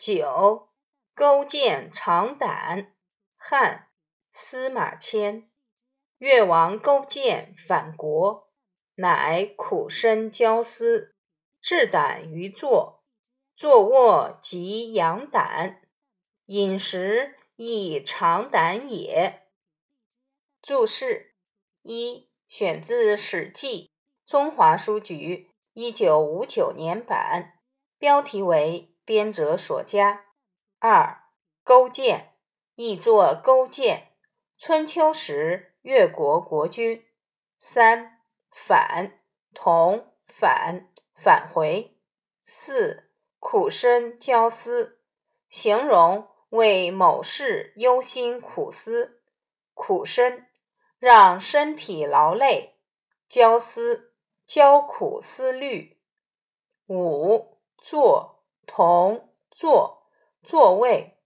九，勾践长胆，汉，司马迁。越王勾践反国，乃苦身焦思，置胆于坐，坐卧即养胆，饮食亦长胆也。注释一，选自《史记·中华书局》一九五九年版，标题为。编者所加。二，勾践，译作勾践，春秋时越国国君。三，返，同，返，返回。四，苦身焦思，形容为某事忧心苦思。苦身，让身体劳累。焦思，焦苦思虑。五，坐。同坐座位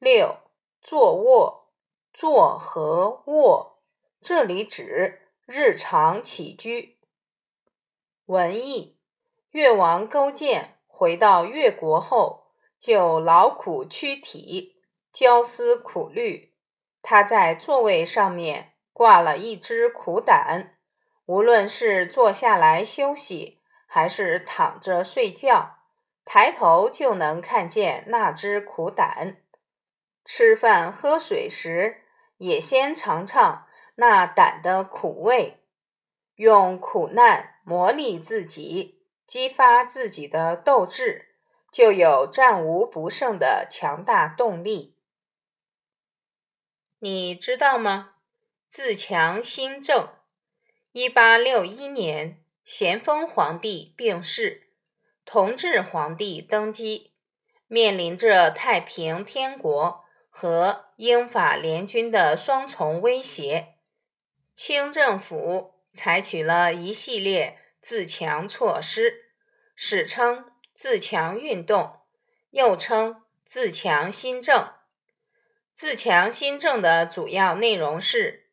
六坐卧坐和卧，这里指日常起居。文艺越王勾践回到越国后，就劳苦躯体，焦思苦虑。他在座位上面挂了一只苦胆，无论是坐下来休息，还是躺着睡觉。抬头就能看见那只苦胆，吃饭喝水时也先尝尝那胆的苦味，用苦难磨砺自己，激发自己的斗志，就有战无不胜的强大动力。你知道吗？自强新政，一八六一年，咸丰皇帝病逝。同治皇帝登基，面临着太平天国和英法联军的双重威胁，清政府采取了一系列自强措施，史称“自强运动”，又称“自强新政”。自强新政的主要内容是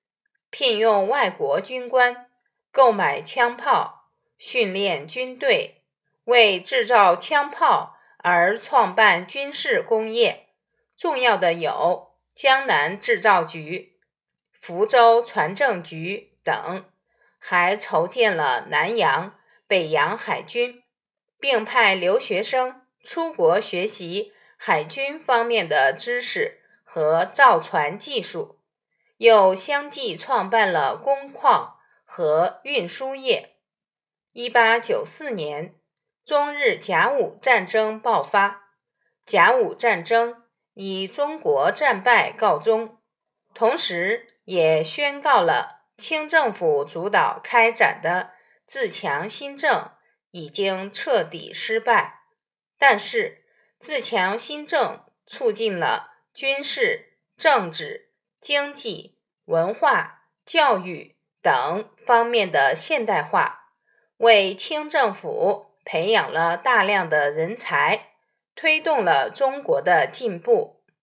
聘用外国军官，购买枪炮，训练军队。为制造枪炮而创办军事工业，重要的有江南制造局、福州船政局等，还筹建了南洋、北洋海军，并派留学生出国学习海军方面的知识和造船技术，又相继创办了工矿和运输业。一八九四年。中日甲午战争爆发，甲午战争以中国战败告终，同时也宣告了清政府主导开展的自强新政已经彻底失败。但是，自强新政促进了军事、政治、经济、文化、教育等方面的现代化，为清政府。培养了大量的人才，推动了中国的进步。